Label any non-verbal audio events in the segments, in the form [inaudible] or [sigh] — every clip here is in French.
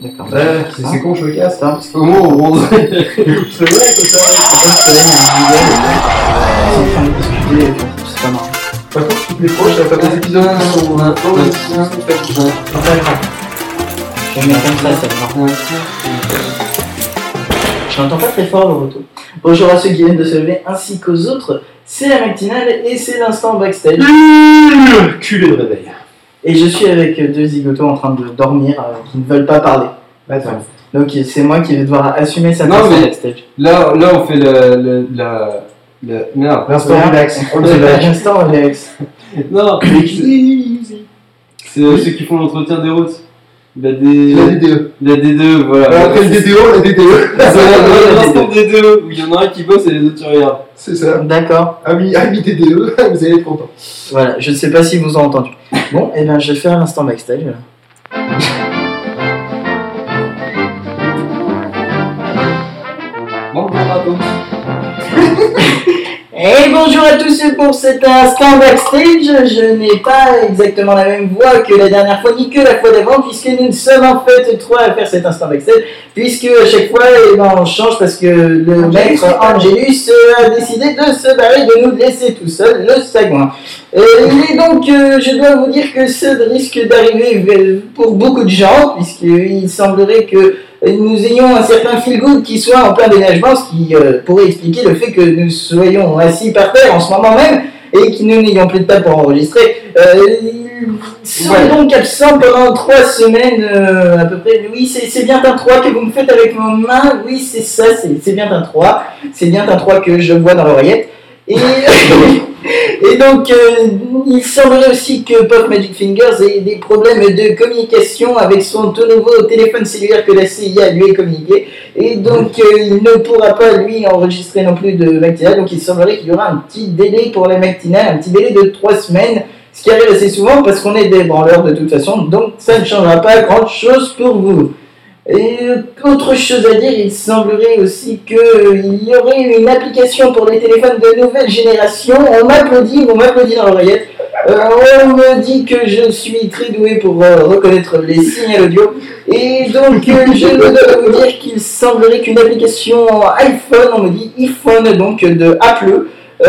D'accord. Ouais, c'est c'est con, je me casse. Attends, parce que Au moins, on [laughs] bronze. C'est vrai que ça. comme Solène et Miguel, ils sont en train de discuter, c'est pas marrant. Par contre, toutes les proches, ça fait des épisodes. Enfin, attends. Je vais mettre comme ça, ça va. Je n'entends pas très fort le retour. Bonjour à ceux qui viennent de se lever ainsi qu'aux autres. C'est la matinale et c'est l'instant backstage. Culé de réveil. Et je suis avec deux zigotos en train de dormir euh, qui ne veulent pas parler. Attends. Donc c'est moi qui vais devoir assumer sa Non, mais-. Là, là, on fait le, le, la, le, merde. L'instant Ouais. relax. [laughs] L'instant Alex. Non, c'est ceux qui font l'entretien des routes. La, D... La DDE. la D2, voilà. Alors, Après le DDO, la DDE. C'est la- l'instant D2 où il y en a un qui bosse et les autres tu regardes. C'est ça. D'accord. Ami, ami DDE, [laughs] vous allez être content. Voilà, je ne sais pas si vous ont entendu. Bon, et bien je vais faire l'instant backstage. là. Bon, bon, raton. Et bonjour à tous pour cet instant backstage. Je n'ai pas exactement la même voix que la dernière fois ni que la fois d'avant puisque nous sommes en fait trois à faire cet instant backstage puisque à chaque fois eh ben, on change parce que le maître Angelus euh, a décidé de se barrer de nous laisser tout seul le sagouin. Euh, il est donc, euh, je dois vous dire que ça risque d'arriver euh, pour beaucoup de gens puisqu'il semblerait que nous ayons un certain feel good qui soit en plein déneigement, ce qui euh, pourrait expliquer le fait que nous soyons assis par terre en ce moment même et que nous n'ayons plus de table pour enregistrer. Euh, sont Ouais. donc absents pendant trois semaines euh, à peu près. Oui, c'est bien un 3 que vous me faites avec vos mains. Oui, c'est ça, c'est c'est bien un 3. C'est bien un 3 que je vois dans l'oreillette. Et, [laughs] [laughs] et donc, euh, il semblerait aussi que Puff Magic Fingers ait des problèmes de communication avec son tout nouveau téléphone cellulaire que la CIA lui a communiqué. Et donc, euh, il ne pourra pas, lui, enregistrer non plus de matinale. Donc, il semblerait qu'il y aura un petit délai pour la matinale, un petit délai de trois semaines. Ce qui arrive assez souvent parce qu'on est des branleurs de toute façon. Donc, ça ne changera pas grand-chose pour vous. Et autre chose à dire, il semblerait aussi qu'il y aurait une application pour les téléphones de nouvelle génération. On m'applaudit, on m'applaudit dans l'oreillette. Euh, on me dit que je suis très doué pour euh, reconnaître les signaux audio. Et donc, euh, je dois vous dire qu'il semblerait qu'une application iPhone, on me dit iPhone, donc de Apple, [laughs]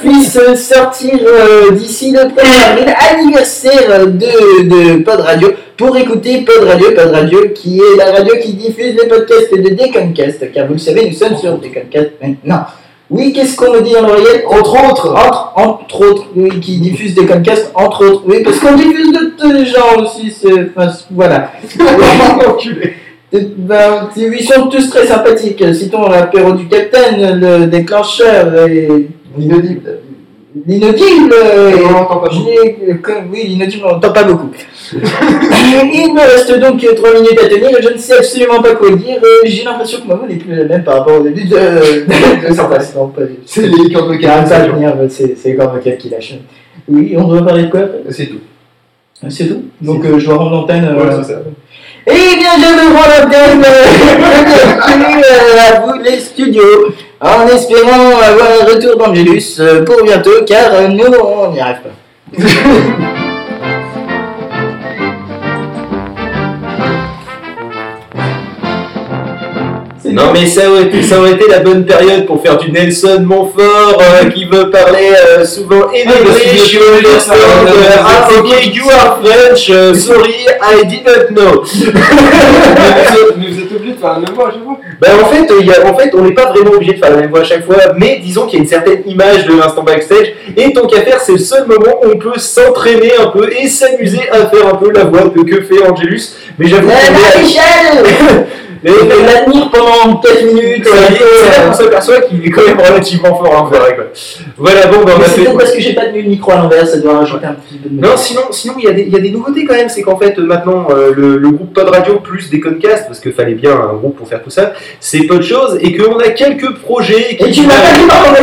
puisse sortir d'ici le 1er avril, anniversaire de, de Pod Radio, pour écouter Pod Radio, Pod Radio qui est la radio qui diffuse les podcasts de Deconcast, car vous le savez, nous sommes sur Deconcast maintenant. Oui, qu'est-ce qu'on me dit dans l'oreillette Entre autres. entre, entre autres, oui, qui diffuse des podcasts, entre autres, oui, parce qu'on diffuse d'autres gens aussi, c'est, enfin, voilà. [laughs] Ben, ils sont tous très sympathiques. Citons l'apéro du capitaine, le déclencheur et Inaudible. L'inaudible. oui, l'inaudible, on n'entend pas beaucoup. [laughs] Il me reste donc 3 minutes à tenir et je ne sais absolument pas quoi dire. J'ai l'impression que ma voix n'est plus la même par rapport au début de, de. C'est les cordes vocales. venir, c'est c'est encore vocal qui lâche. Oui, on doit parler de quoi? Après C'est tout. C'est tout? Donc euh, je dois rendre l'antenne. euh. Eh bien, je me rends l'antenne. [laughs] euh, à vous les studios. En espérant avoir un retour d'Angelus euh, pour bientôt, car euh, nous, on n'y arrive pas. C'est Non mais ça aurait, été, ça aurait été la bonne période pour faire du Nelson Montfort euh, qui veut parler euh, souvent Ah, la- uh, la- ah, ok, you are French, uh, sorry, I didn't know. [laughs] êtes, mais vous êtes obligé de faire la même voix à chaque fois. Ben en fait, il y a- en fait, on n'est pas vraiment obligé de faire la même voix à chaque fois, mais disons qu'il y a une certaine image de l'instant backstage, et tant qu'à faire, c'est le seul moment où on peut s'entraîner un peu et s'amuser à faire un peu la voix que, que fait Angelus. Mais j'avoue La est- maréchale [laughs] mais- On peut l'admire pendant 4 minutes. c'est euh, qu'on s'aperçoit qu'il est quand même relativement fort l'enfoiré quoi. Voilà, bon, ben on a C'est fait. peut-être parce que j'ai pas tenu le micro à l'envers, ça doit rajouter un petit peu de Non, sinon, sinon il y, a des- il y a des nouveautés quand même. C'est qu'en fait, euh, maintenant, euh, le, le groupe Pod Radio plus des Concast, parce qu'il fallait bien un groupe pour faire tout ça, c'est peu de choses et qu'on a quelques projets qui. Et tu m'as pas dit par contre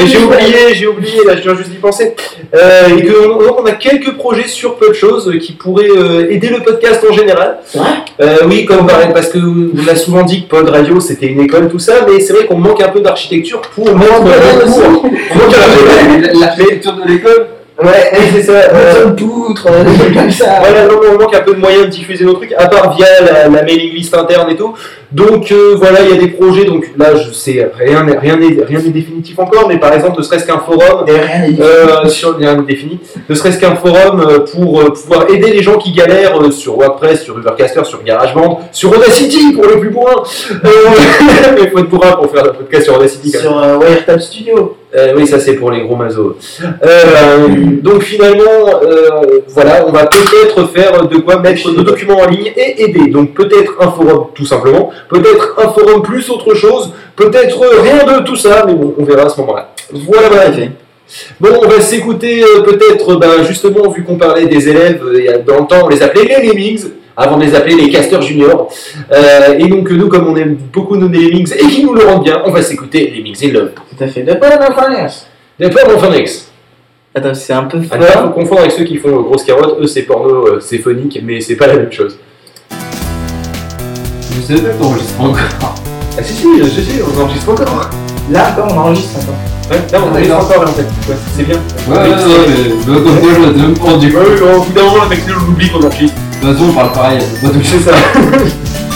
Et j'ai oublié, j'ai oublié, là je viens juste d'y penser. Euh, et qu'on on a quelques projets sur peu de choses qui pourraient euh, aider le podcast en général. C'est vrai Euh, oui, comme par- parce que on a souvent dit que Pod Radio c'était une école, tout ça, mais c'est vrai qu'on manque un peu d'architecture pour mettre Ouais, le aussi. cours. On manque un peu- [laughs] L'architecture de l'école. Ouais, c'est ça. euh, Une poutre, des trucs comme ça. Voilà, non, on manque un peu de moyens de diffuser nos trucs, à part via la, la mailing list interne et tout. Donc euh, voilà, il y a des projets, donc là je sais, rien n'est rien n'est- rien n'est définitif encore, mais par exemple, ne serait-ce qu'un forum, euh, sur rien n'est défini, ne serait-ce qu'un forum euh, pour euh, pouvoir aider les gens qui galèrent sur WordPress, sur Ubercaster, sur GarageBand, sur Audacity pour les plus bourrins. Euh, [laughs] mais il faut être bourrin pour faire un podcast sur Audacity. Sur Wiretap Studio. Euh, oui, ça c'est pour les gros mazos. Euh, donc finalement, euh, voilà, on va peut-être faire de quoi mettre nos documents en ligne et aider. Donc peut-être un forum tout simplement, peut-être un forum plus autre chose, peut-être rien de tout ça, mais bon, on verra à ce moment-là. Voilà, voilà. Bon, on va s'écouter peut-être, ben, justement, vu qu'on parlait des élèves, il y a- dans le temps on les appelait les Lemmings, avant de les appeler les casters juniors. Euh, et donc nous, comme on aime beaucoup nos Lemmings et qui nous le rendent bien, on va s'écouter Lemmings in Love. Tout à fait. De. D'accord, mon Phoenix Attends, c'est un peu pas fort. faut confondre avec ceux qui font grosses carottes, eux c'est porno, euh, c'est phonique, mais c'est pas la même chose. Je sais pas qu'on enregistre encore. Ah si si, si, si, on enregistre encore. Là encore, on enregistre encore. Ouais, là on enregistre encore en fait, ouais, c'est bien. Ouais, ouais, ouais, mais mais comme quoi je même pas rendu compte. Ouais, au bout d'un moment, le mec on oublie qu'on enregistre. Façon, on parle pareil. tout C'est ça. [laughs]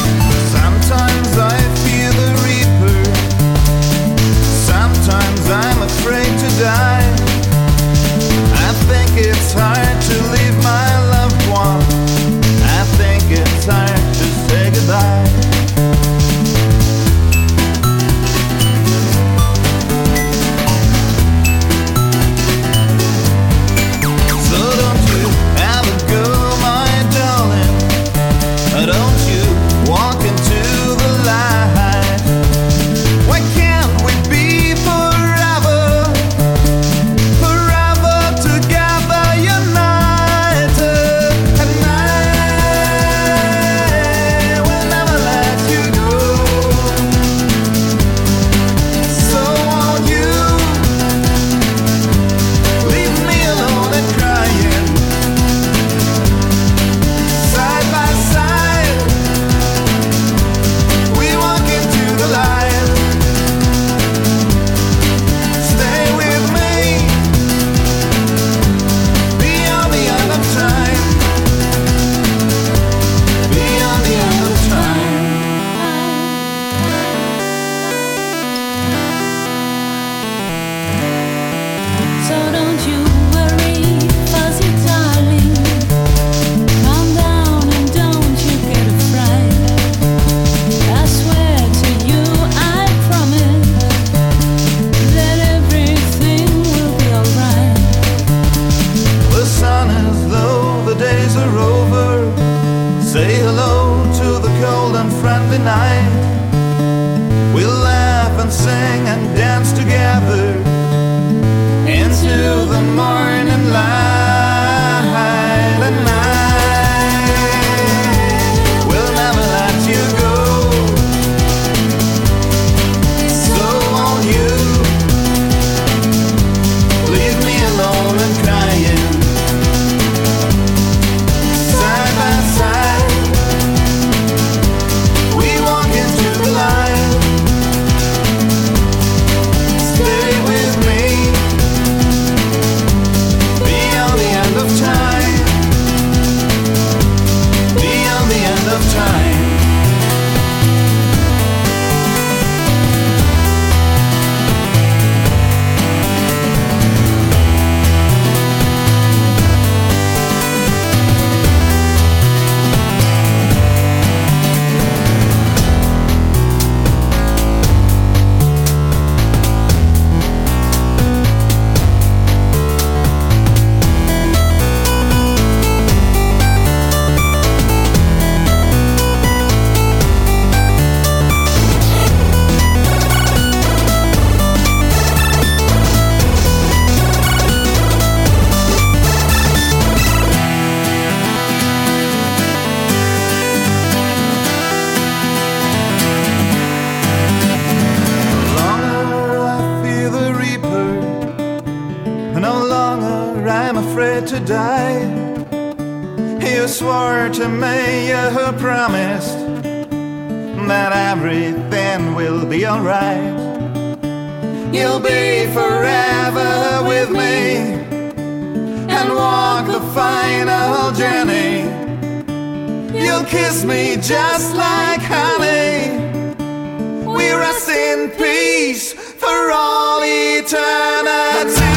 lá. You swore to me, you promised that everything will be alright. You'll be forever with me, and walk the final journey. You'll kiss me just like honey. We rest in peace for all eternity.